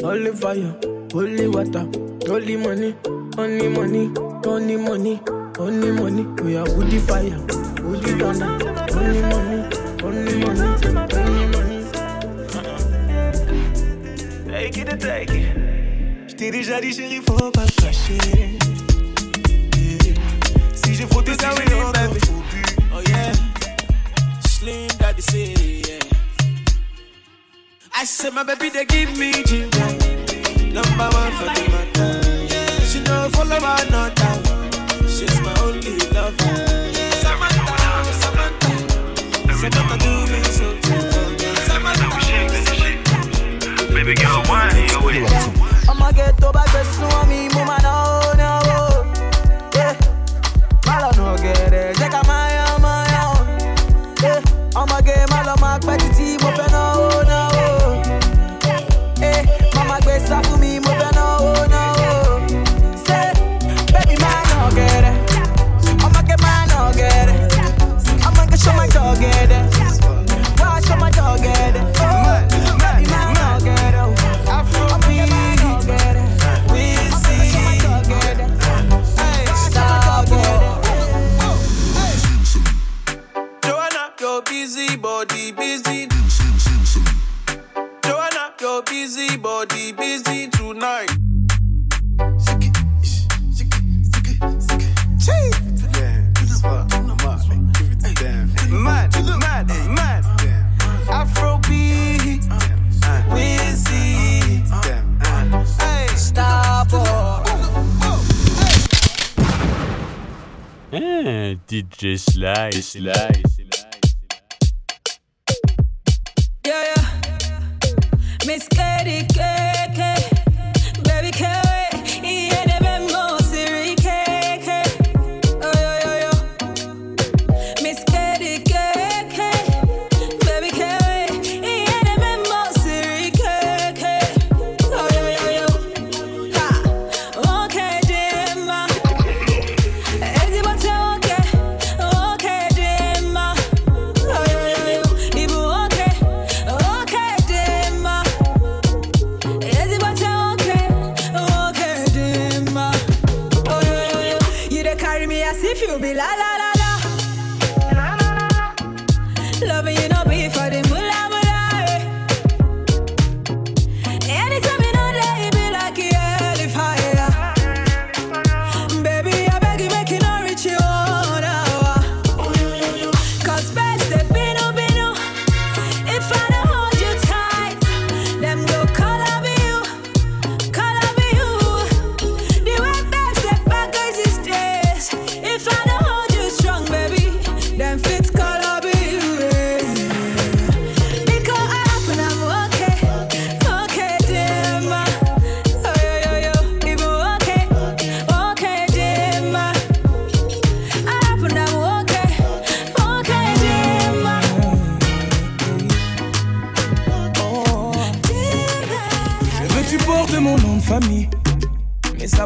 Holy fire, holy water, holy money, only money, only money, only money. We are woody fire, woody thunder, only money, only money, only money. Take it, take it. J't'ai déjà dit, chérie, faut pas fâcher. Si j'ai frotté, que j'ai encore faux Oh yeah. Slim Daddy say. I said, my baby, they give me ginger. Number one for the matter. She don't follow my another. She's my only lover. Samantha, Samantha. Samantha, do me so Samantha. Baby girl, why you with it? I'ma get to back the snow me, mama Sly. Sly.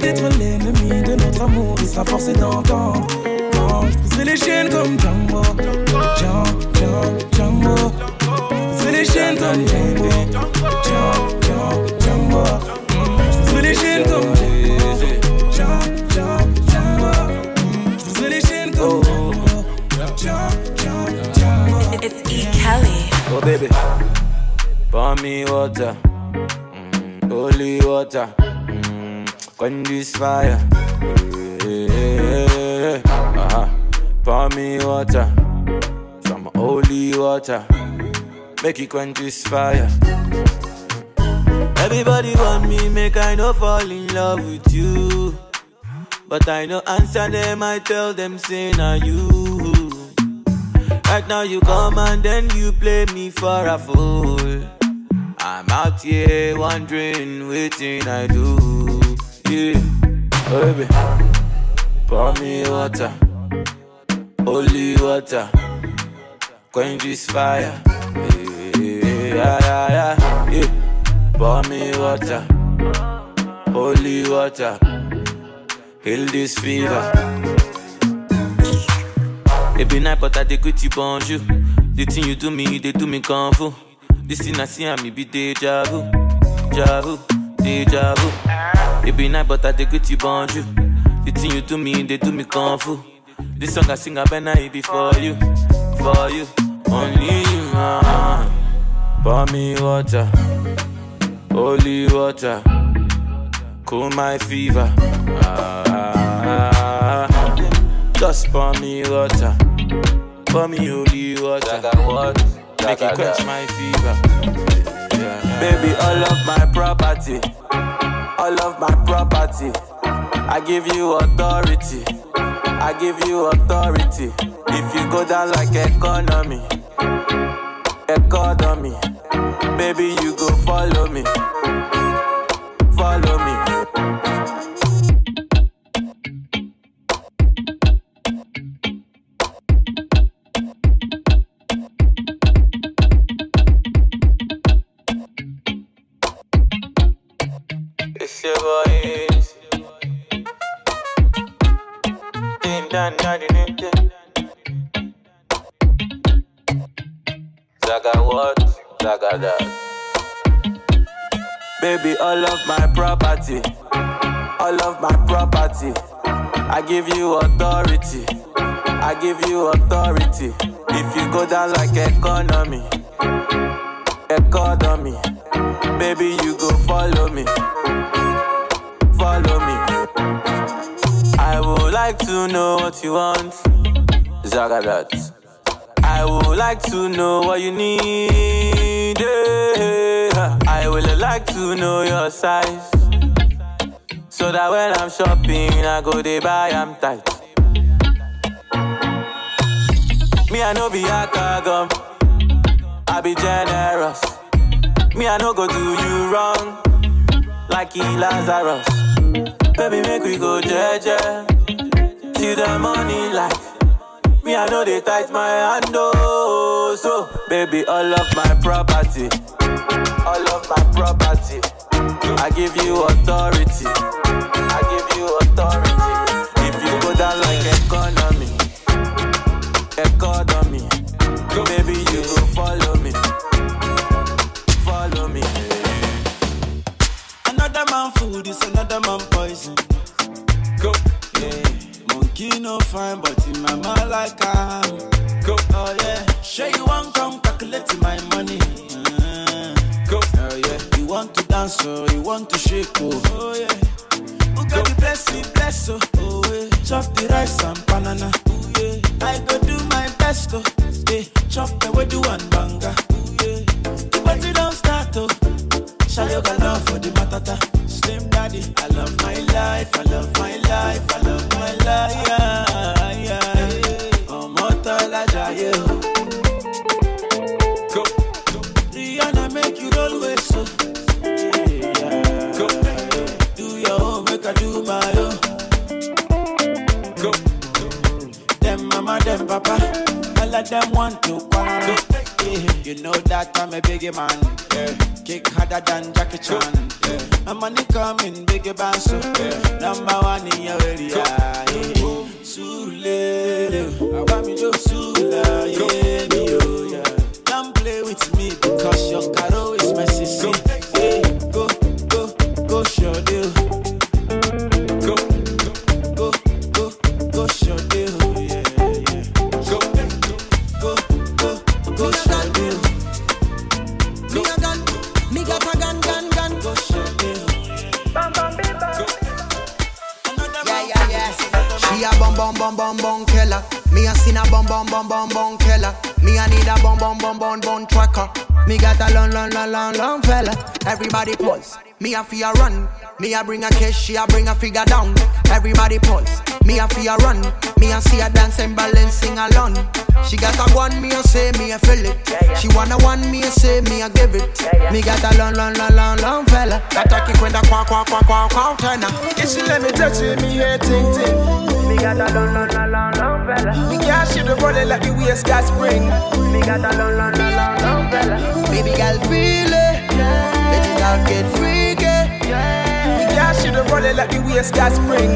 d'être l'ennemi de notre amour, il sera forcé d'entendre. Quand je briserai les chaînes comme Django. Django, Django, Django. Je briserai les chaînes comme Django. Django, Django, Django. Je briserai les chaînes comme. It's E. Kelly. Oh baby, pour me water, mm, holy water, quench this fire. Yeah, uh-huh. Pour me water, some holy water, make it quench this fire. Everybody want me, make I no fall in love with you. But I no answer them, I tell them, say, now you. Right now you come and then you play me for a fool. I'm out here wondering, waiting I do. Yeah, baby, pour me water, holy water, quench this fire. Yeah, yeah, yeah, yeah. Pour me water, holy water, heal this fever. It be night, but I dey greet you bonjour. The thing you do me, they do me kung fu. This thing I see and me be deja vu, deja vu, deja vu. It be night, but I dey greet you bonjour. The thing you do me, they do me kung fu. This song I sing, I better it be for you, for you, only you. Ah. Pour me water, holy water, cool my fever. Ah, ah, ah. Just pour me water, pour me holy water. Make it quench my fever. Baby, all of my property, all of my property. I give you authority, I give you authority. If you go down like economy, economy, baby, you go follow me, follow me. Zaga what? Zaga that. Baby, all of my property, all of my property. I give you authority, I give you authority. If you go down like economy, economy, baby, you go follow me. Like to know what you want, Zagadat. I would like to know what you need. eh. I would like to know your size. So that when I'm shopping, I go they buy, I'm tight. Me, I know be a gum. I be generous. Me, I no go do you wrong. Like he Lazarus. Baby, make we go jeje. The money light. Me, I know they tight my hand, oh. So, baby, all of my property, all of my property, I give you authority. I give you authority. If you go down like a economy, fine, but in my mind like I'm. Go. Oh yeah. Sure you want come calculate my money. Uh, Go. Oh yeah. You want to dance oh, you want to shake oh. Oh yeah. Who got the blessing, bless oh. Oh yeah. Chop the rice and banana. Oh yeah. I go do my best oh. Yeah. Chop the do one banga. Oh yeah. The party don't start oh. Got love for the matata. Slim daddy, I love my life, I love my life, I love my life. Yeah, of them want to quarrel. Yeah, you know that I'm a biggie man. Yeah. Kick harder than Jackie Chan. Yeah. My money coming, big bounce. Yeah. Number one in your area. Yeah. Surulere, I want me to Sula, yeah, long fella. Everybody pulse. Me a fear run. Me a bring a cash, she a bring a figure down. Everybody pulse. Me a fear run. Me a see a dance and balance sing along. She got a one, me a say, me a feel it. She wanna one, me a say, me a give it. Me got a long, long, long, long, long fella. That I kick when the quack, quack, quack, quack, quack, turn up. If she let me touch it, me hear ting ting. Me got a long, long, long, long, long fella. Me can't shoot the body like the waist got spring. Me got a long, long, long, long, long fella. Baby girl, feel it. Let it out, get freaky. Me can't shoot the body like the waist got spring.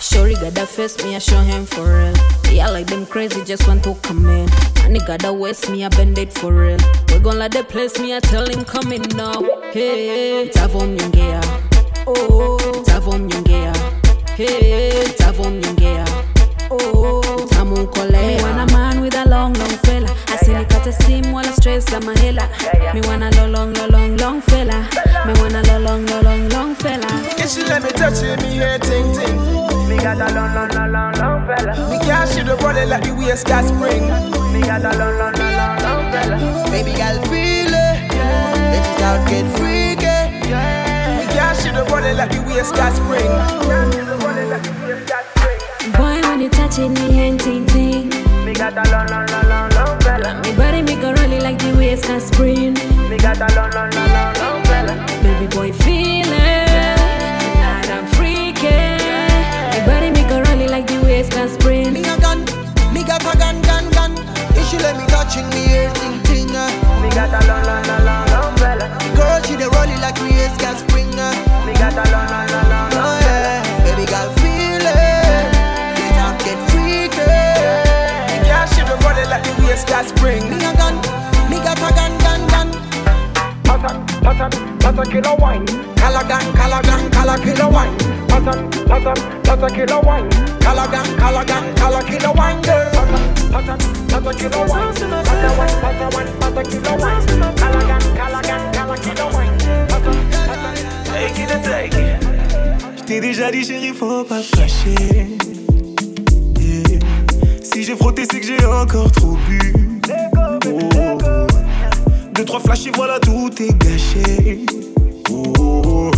Shorty got that face, me I show him for real. Yeah, like them crazy, just want to come in. And he got that waist, me I bend it for real. We gon' let the place, me I tell him come in now. Hey, tavom nyongea. Oh, tavom nyongea. Hey, tavom nyongea. Oh, tamu kole. Me want a man with a long, long fella. I see me cut a steam while I stress la mahela. Me want a long, long, long, long, long fella. Me want a long, long, long, long, long fella. If she let me touch it, me hear ting ting. Me got a long, long, long, long, long fella. Me can't shoot the body like the waist got spring. Me got a long, long, long, long, long fella. Baby girl, feel it. Let it out, get freaky. Me can't shoot the body like the waist got spring. Boy, when you touch it, me hand ting ting. Me got a long, long, long, long, long fella. Me body make a rolling like the waves can spring. Me got a long, long, long, long, long fella. Baby boy, feel it. Tonight I'm freaking. Me body make a rolling like the waves can spring. Me a gun, me got a gun, gun, gun. If she let me touching me ear ting ting. uh. Me got a long, long, long, long, long fella. Girl, she dey roll it like we is gas spring. uh. Me got a long, long, long, long, long waist got spring. Me a gun, me got a gun, gun, gun. Pattern, pattern, pattern killer wine. Calagan, calagan, cala killer wine. Pattern, pattern, pattern killer wine. Calagan, calagan, cala killer wine, girl. Pattern, pattern killer wine. Pattern wine, pattern wine, pattern killer wine. Calagan, calagan, cala killer wine. Pattern, pattern. Take it and take it. J't'ai déjà dit, chérie, faut pas fâcher. Si j'ai frotté, c'est que j'ai encore trop bu. Oh. Deux, trois flashs et voilà, tout est gâché. Oh.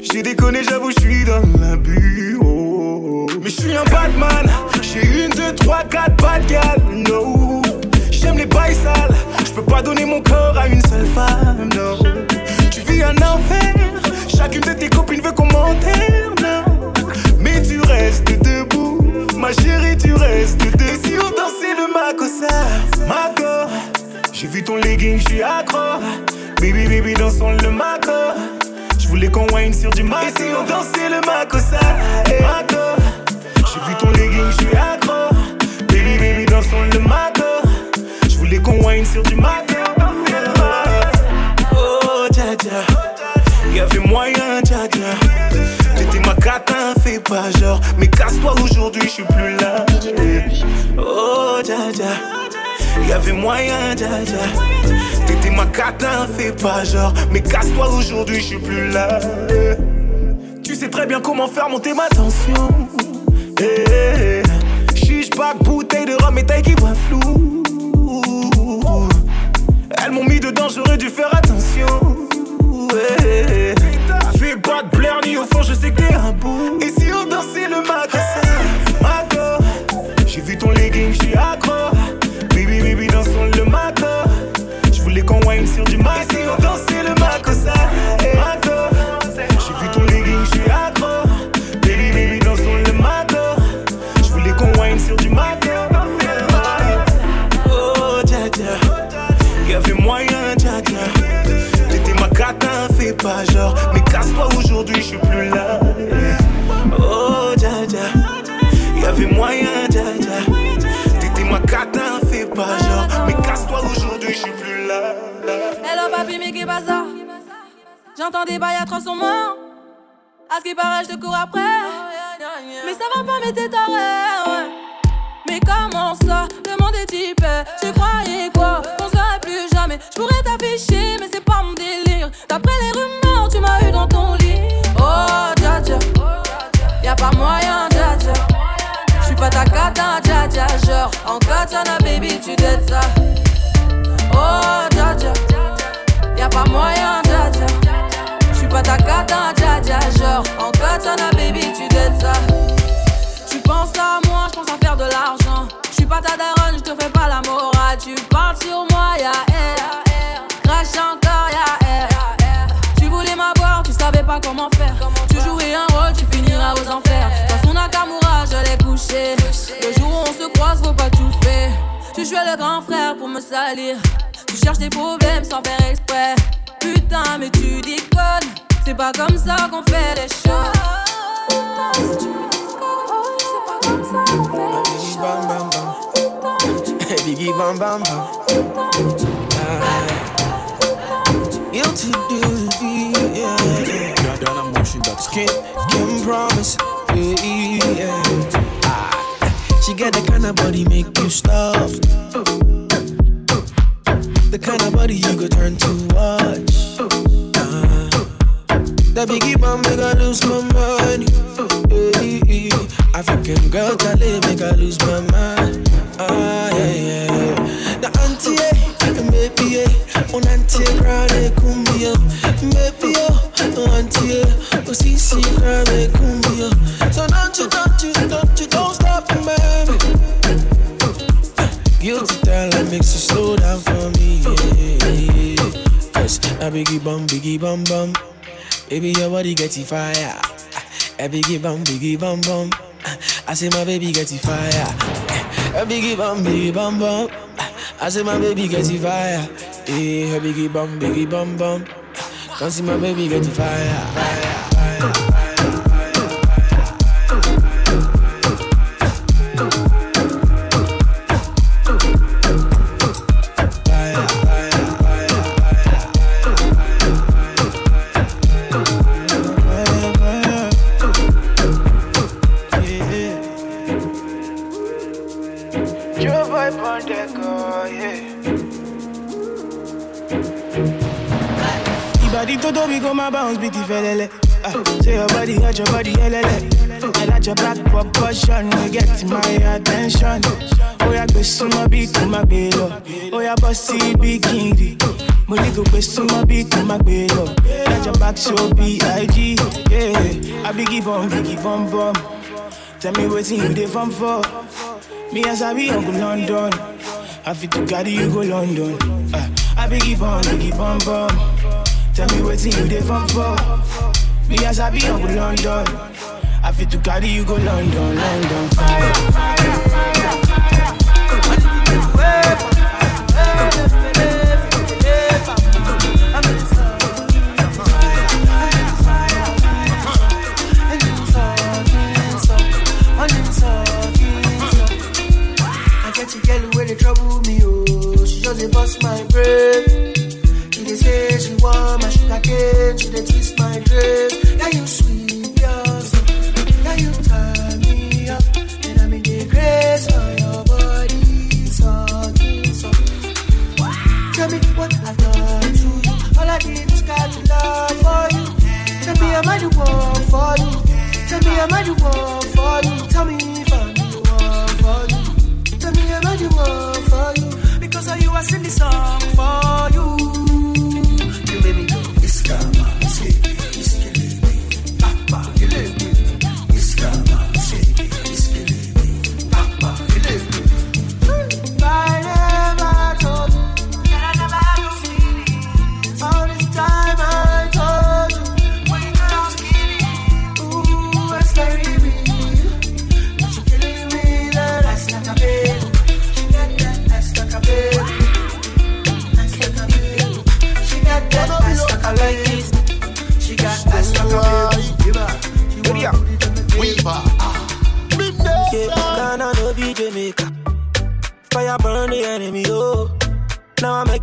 J'ai déconné, j'avoue, j'suis dans l'abus. Oh. Mais j'suis un Batman. J'ai une, deux, trois, quatre bad gal. No. J'aime les bails sales. J'peux pas donner mon corps à une seule femme. No. Tu vis un enfer. Chacune de tes copines veut qu'on m'enterre. Mais tu restes. Ma chérie, tu restes. Et si on dansait le makossa, Mako. J'ai vu ton legging, j'suis accro. Baby, baby, dansons le Mako. J'voulais qu'on wine sur du Mako. Et si on dansait le makossa, Mako. J'ai vu ton legging, j'suis accro. Baby, baby, dansons le Mako. J'voulais qu'on wine sur du Mako. Oh, dja dja. Y'avait moyen, dja dja. T'étais ma catin, Mais casse-toi aujourd'hui, j'suis plus là. Oh, dja dja. Y'avait moyen, dja dja. T'étais ma catin, fais pas genre. Mais casse-toi aujourd'hui, j'suis plus là. Tu sais très bien comment faire monter ma tension. Hey, Chiche, bac, bouteille de rhum et taille qui voit flou. Elles m'ont mis dedans, j'aurais dû faire attention je sais que t'es un bout. Et si on dansait le matin, matin. J'ai vu ton legging, j'suis accro. Baby, baby, dansons le matin. J'voulais qu'on wine sur du matin. Et si on dansait le matin, eh, ça, matin. J'ai vu ton legging, j'suis accro. Baby, baby, dansons le matin. J'voulais qu'on wine sur du matin. Oh, dja dja. Y'avait moyen, dja. T'étais ma gata, fais pas genre. Mais casse-toi aujourd'hui, j'suis J'entends des bails à 300 morts. À ce qui paraît, je te cours après. Mais ça va pas, mais t'es taré. Mais comment ça est type. Tu croyais quoi On serait plus jamais. Je pourrais t'afficher, mais c'est pas mon délire. D'après les rumeurs, tu m'as eu dans ton lit. Oh, dja dja. Y'a pas moyen, dja dja. J'suis pas ta cata, dja dja. Genre, en katana, baby, tu dettes ça. Oh, dja dja. Y'a pas moyen, pas ta cata, dja dja. Genre, en katana, baby, tu dettes ça. Tu penses à moi, je pense à faire de l'argent. Je suis pas ta daronne, je te fais pas la morale. Tu parles sur moi, ya air. Crash encore, ya air. Tu voulais m'avoir, tu savais pas comment faire. Tu jouais un rôle, tu finiras aux enfers. Dans son Nakamura, je l'ai couché. Le jour où on se croise, faut pas tout faire. Tu jouais le grand frère pour me salir. Tu cherches des problèmes sans faire exprès. Putain, mais tu déconnes. C'est pas comme ça qu'on fait les choses. C'est pas comme ça qu'on fait les choses. Biggie bam bam bam. Guilty duty, yeah, yeah. Skin, skin promise, yeah. Ah, she got the kind of body make you stop. The kind of body you could turn to watch. That biggie bum make I lose my mind. Yeah, yeah. African girl, Charlie make I lose my mind. Ah, yeah, yeah, yeah. The auntie, eh, maybe, eh, on auntie, grande, cumbia. Maybe, oh, no auntie, eh, oh, see, grande, cumbia. So don't you, don't you, don't you, don't stop, baby. Guilty talent makes you slow down for me. Yeah, yeah. Cause I biggie bum, biggie bum bum. Baby, your body get fire. A biggie bum, biggie bum bum. I say my baby get fire. A biggie bum, biggie bum bum. I say my baby get fire. Yeah, a biggie bum, biggie bum bum. Come see my baby get it fire. fire, fire. We go my bounce beat felele. Ah, say your body hot, your body helele. I like your black proportion, you get my attention. Oh yeah, go suma beat to my bello. Oh yeah, bossy bikini. Money go go suma beat to my bello. Like your back so big, yeah. I biggie bum, biggie bum bum. Tell me what's in you dey from for. Me as I be Uncle London. I fit to carry you go London. Uh, I biggie bum, biggie bum bum. Tell me what's in you dey from for. Me as I be Uncle London. I fit to carry you go London, London. Fire. Girl where they trouble me, oh. She just bust my brain. She dey twist my dress. Yeah, you sweet, yes. Yeah, you turn me up. And I'm in the grace for your body. So, so. Tell me what I done to you. All I did was got to love for you. Tell me I'm I the one for you? Tell me I'm I the one for you? Tell me if I'm the one for you. Tell me I'm I the one for you? Because of you I sing this song for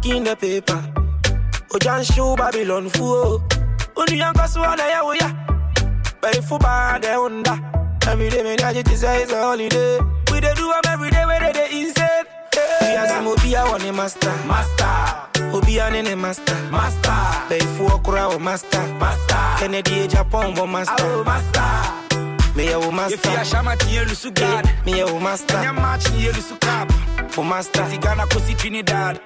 Making the paper. Oh, Ojan show Babylon fool. Oh. Only young cause one day we ya. But if you buy the Honda, every day it say it's a holiday. We dey do 'em every day where they dey insane. We as him obi a one master, master. Oh, obi a nene master, master. You walk around master, master. Kennedy Japan bo master, master. Me a wo master. If you a shama tiye lusu God. Me a wo master. Nya match tiye lusu cap. For master. Ghana kosi Trinidad.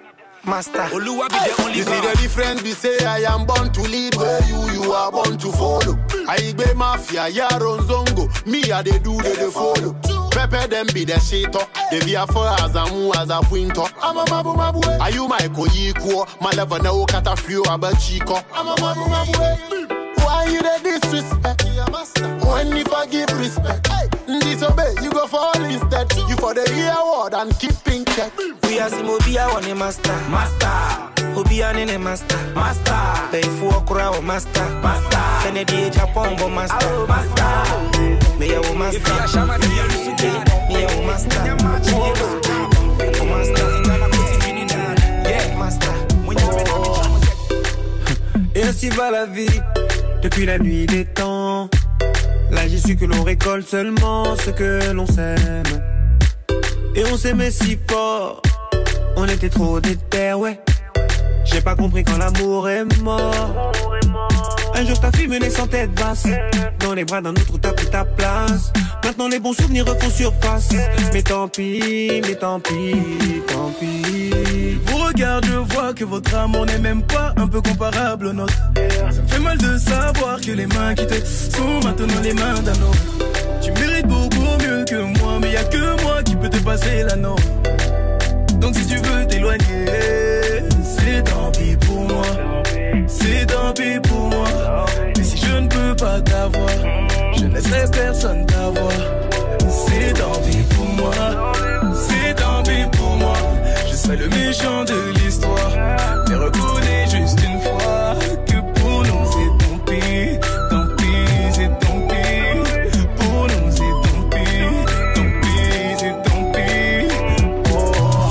Master. Oluwa be the only You see God. the difference, we say I am born to lead where you, you are born to follow. I be mafia, yaron zongo, me a they do, they, they follow. Pepe them be the shater, they be a for as a mu as a winter. I'm a mabu mabu. Eh. Are you my koyiko? My level no kata few about chico. I'm a mabu mabu. Eh. Why you the disrespect? When you forgive respect, disobey, you go fall instead. You for the year word and keep in check. We as him obi a one master, master. Obi a nene master, master. But if you walk around master, master. Kennedy Japan bo oh, master, master. Me a wo master. If you a shama tiye lusu God. Me a wo master. Nya match tiye lusu cap. For master. Trinidad. Yeah, master. When you ready, me come set. Et ainsi va la vie, depuis la nuit des temps. Que l'on récolte seulement ce que l'on sème. Et on s'aimait si fort, on était trop déter, ouais. J'ai pas compris quand l'amour est mort. Un jour ta fille menait sans tête basse, dans les bras d'un autre t'as pris ta place. Maintenant les bons souvenirs refont surface. Mais tant pis, mais tant pis, tant pis. Vous regarde, je vois que votre amour n'est même pas un peu comparable au nôtre. Ça me fait mal de savoir que les mains qui te sont maintenant les mains d'un autre. Tu mérites beaucoup mieux que moi, mais y a que moi qui peux te passer la norme. Donc si tu veux t'éloigner, c'est tant pis pour moi. C'est tant pis pour moi. Mais si je ne peux pas t'avoir, je ne laisserai personne t'avoir. C'est tant pis pour moi. C'est tant pis pour moi. Je serai le méchant de l'histoire. Mais reconnais juste une fois que pour nous c'est tant pis. Tant pis, c'est tant pis. Pour nous c'est tant pis. Tant pis, c'est tant pis. Oh.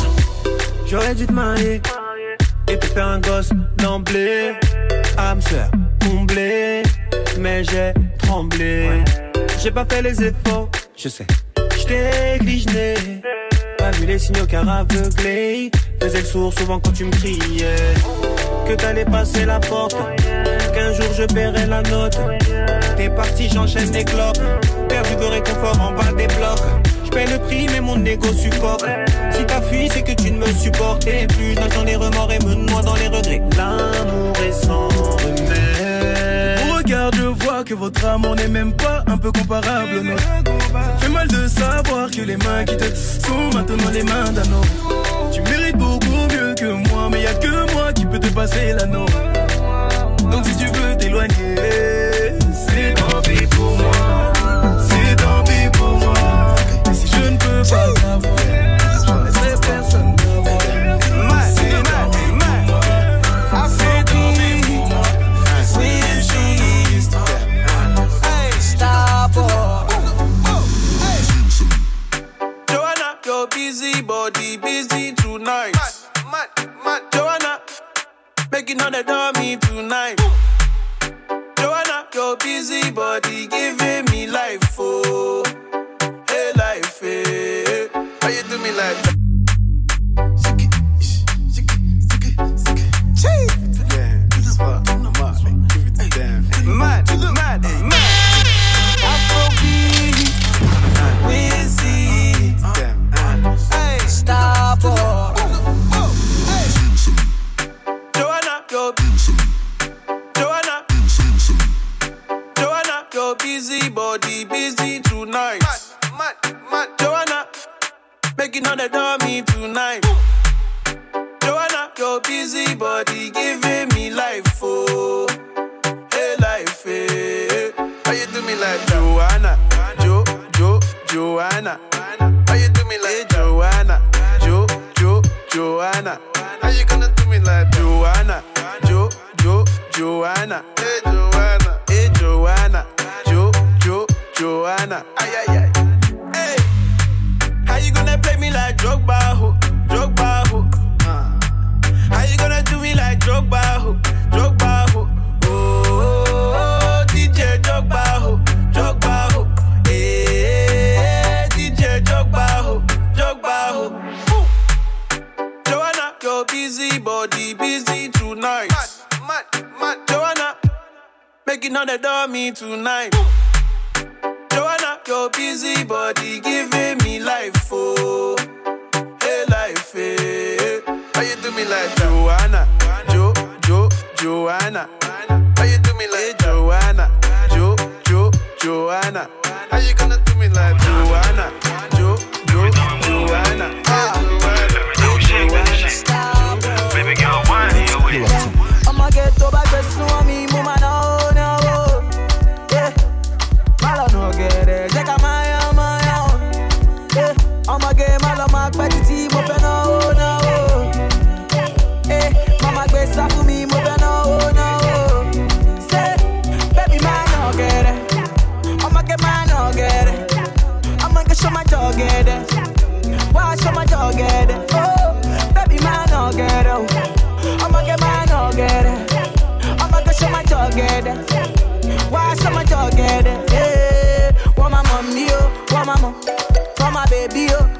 J'aurais dû te marier et te faire un gosse d'emblée. J'ai pas fait les efforts, je sais. J't'ai gligné, pas vu les signaux car aveuglé. Faisais le sourd souvent quand tu me criais. Que t'allais passer la porte, qu'un jour je paierai la note. T'es parti, j'enchaîne des clopes. Perdu de réconfort en bas des blocs. Je paie le prix, mais mon ego supporte. Si t'as fui, c'est que tu ne me supportais plus. Je nage dans les remords et me noie dans les regrets. L'amour est sans regarde, je vois que votre amour n'est même pas un peu comparable au nôtre. Ça fait mal de savoir que les mains qui te sont maintenant les mains d'un autre. Tu mérites beaucoup mieux que moi, mais y a que moi qui peux te passer la norme. Donc si tu veux t'éloigner, c'est tant pis pour moi. Making all the dummy tonight. Joanna, your busy body giving me life, oh, hey life, hey. How you do me like Joanna, Jo, Jo, Joanna? How you do me like Joanna, Jo, Jo, Joanna? How you gonna do me like Joanna, Jo, Jo, Joanna? Hey Joanna, hey Joanna, Jo, Jo, Joanna? Ay ay ay play me like Drogba, who? Drogba, who? Uh. How you gonna do me like Drogba, who? Drogba, who? Oh, oh, oh, DJ Drogba, who? Drogba, who? Eh, DJ Drogba, who? Drogba, who? Joanna, your busy body busy tonight. Mad, mad, mad. Joanna, making all the dummy tonight. Ooh. Your busy body giving me life, oh. Hey, life, hey. How you do me like that, Joanna? Jo, Jo, Joanna. How you do me like hey, Joanna? Jo, Jo, Joanna. How you gonna do me like that, Joanna? Jo, Jo, Joanna. Ah. Joanna. Stop. Baby girl, why are you with? I'ma get to. baby, oh.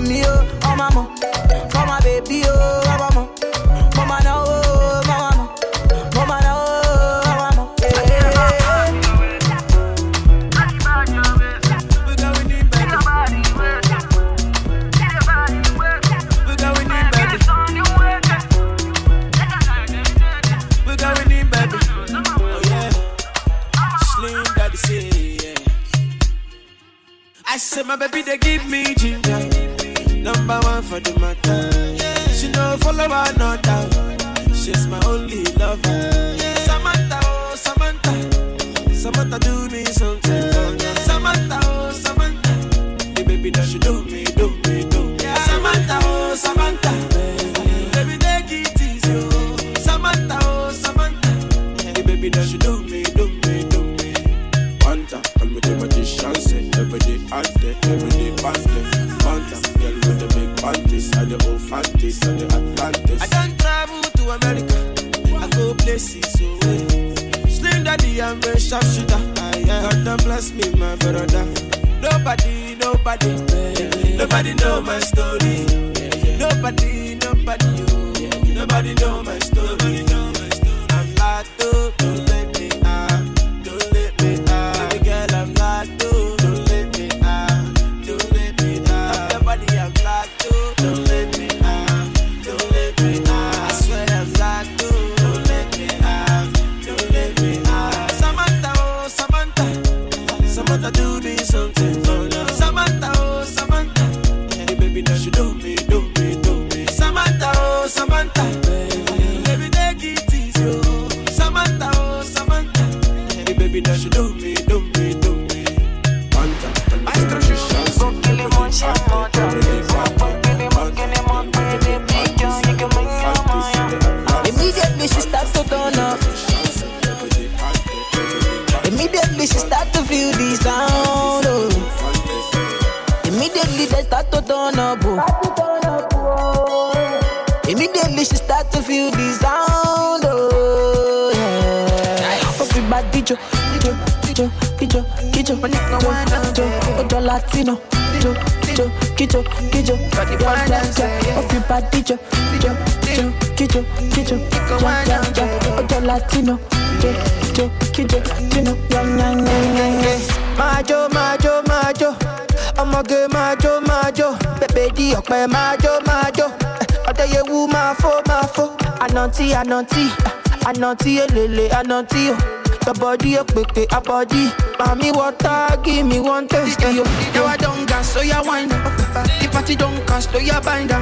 me, oh. Atlantis, on the Ophantis, on the Atlantis. I done travel to America, I go places away. Slim Daddy, I'm a sharpshooter. I. God damn bless me, my brother. Nobody, nobody, nobody know my story. Nobody, nobody, oh. nobody know my story. start to turn up. Immediately she start to feel the sound. Oh. Immediately they start to turn up. Oh. Immediately she start to feel the sound. Oh. Yeah. Everybody jo, jo, jo, jo, jo, jo, jo, Latino. Jo, jo, jo, jo, jo, jo, jo, jo, jo, jo, jo, jo, jo, jo, jo, jo, ya, ya, ya, ojo latino, ya, ya, ya. Majo, majo, majo. ọmọge máa jó bèbè di ọ̀pẹ máa jó ọ̀dẹ́yẹwù máa fó máa fó ànàntí ànàntí ànàntí èlèlè ànàntí o tọbọdí òpèpè abọdí màmí wọta give me one taste yo. Now I don't gas, so ya wine up. The party don't cast, so ya bind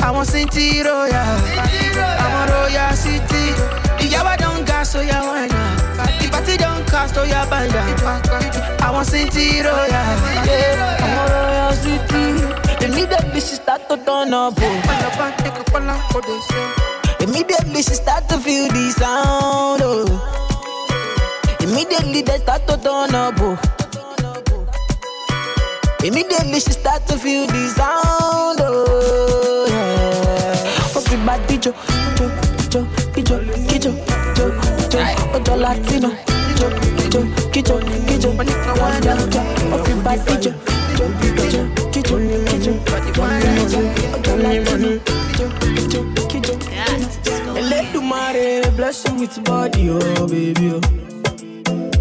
I want City Royal, I want Royal City. The yawa don't gas, so ya up. The party don't cast, so ya bind up. I want City Royal, yeah. I'm a royal city. Immediately she start to turn up. Oh. Immediately she start to feel the sound. Oh. Immediately they start to turn up. Oh. Immediately she start to feel the sound. Oh, Oh, bad dijo, dijo, dijo, dijo, dijo, dijo, dijo. Ojo latino, dijo, dijo, dijo. Yeah, yeah, yeah. Oh, big bad dijo, dijo, dijo, dijo, dijo. Yeah, yeah, yeah. Ojo latino, dijo, dijo, dijo. Eledumare bless you with body, oh baby. Oh.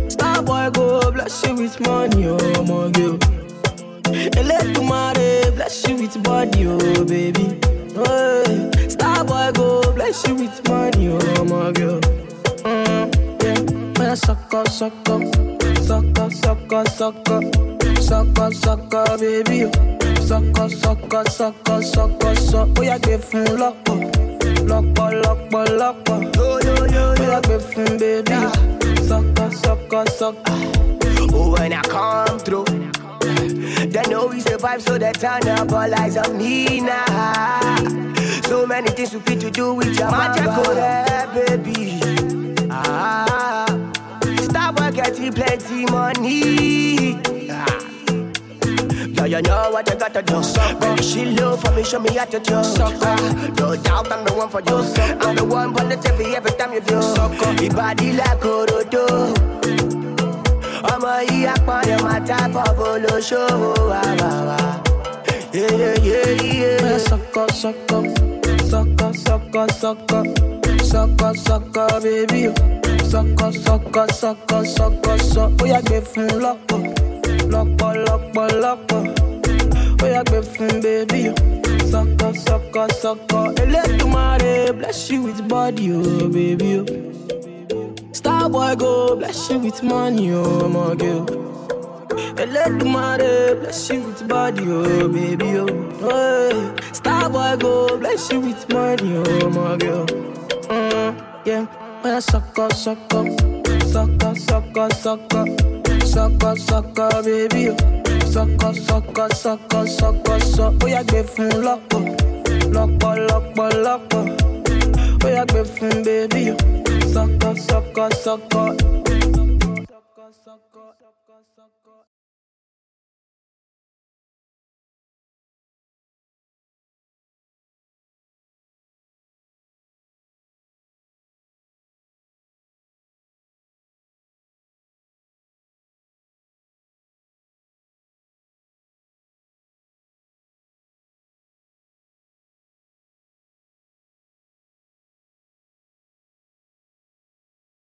Star boy go bless you with money, oh my girl. Oh. Eledumare bless you with body, oh baby. Oh, star boy go bless you with money, oh my girl. Mm, yeah, man, sucker, sucker, sucker, sucker, sucker, sucker, sucker, baby. oh. Sucker, sucker, sucker, sucker, sucker. Oh, yeah, give fun loco, loco, loco, loco. Yo, yo, yo, oh, yeah, give fun, baby. Sucker, sucker, sucker. Oh, when I come through, they know we survive, so they turn up all eyes on me now. So many things we fit to do with your magic, oh, yeah, baby. Ah, stop getting plenty money. Ah. Yeah, you know what you gotta do. Baby, she low for me, show me how to do. Ah, no doubt I'm the one for you. I'm the one positive every time you do. Your body like Orodo. Ọmọ yìí apọ̀yọ̀ máa tábọ̀ bó ló ṣòwò wá wá wá. Man, sucker, sucker, sucker, sucker, sucker, sucker, sucker, baby. Sucker, sucker, sucker, sucker, sucker. Oh, give fun loco, loco, loco, loco. Oh, yeah, give fun, baby. Sucker, sucker, sucker. Eledumare bless you with body, oh, baby. oh. Star boy go bless you with money, oh, my girl. Eledumare bless you with body, oh baby, oh. Hey. Star boy go bless you with money, oh my girl. Mm, yeah, well, sucker, sucker, sucker, sucker, sucker, sucker, sucker, baby, oh. Sucker, sucker, sucker, sucker, sucker. Oh yeah, give fun loco, loco, loco, loco. Oh yeah, give fun, baby, oh. Sucker, sucker, sucker.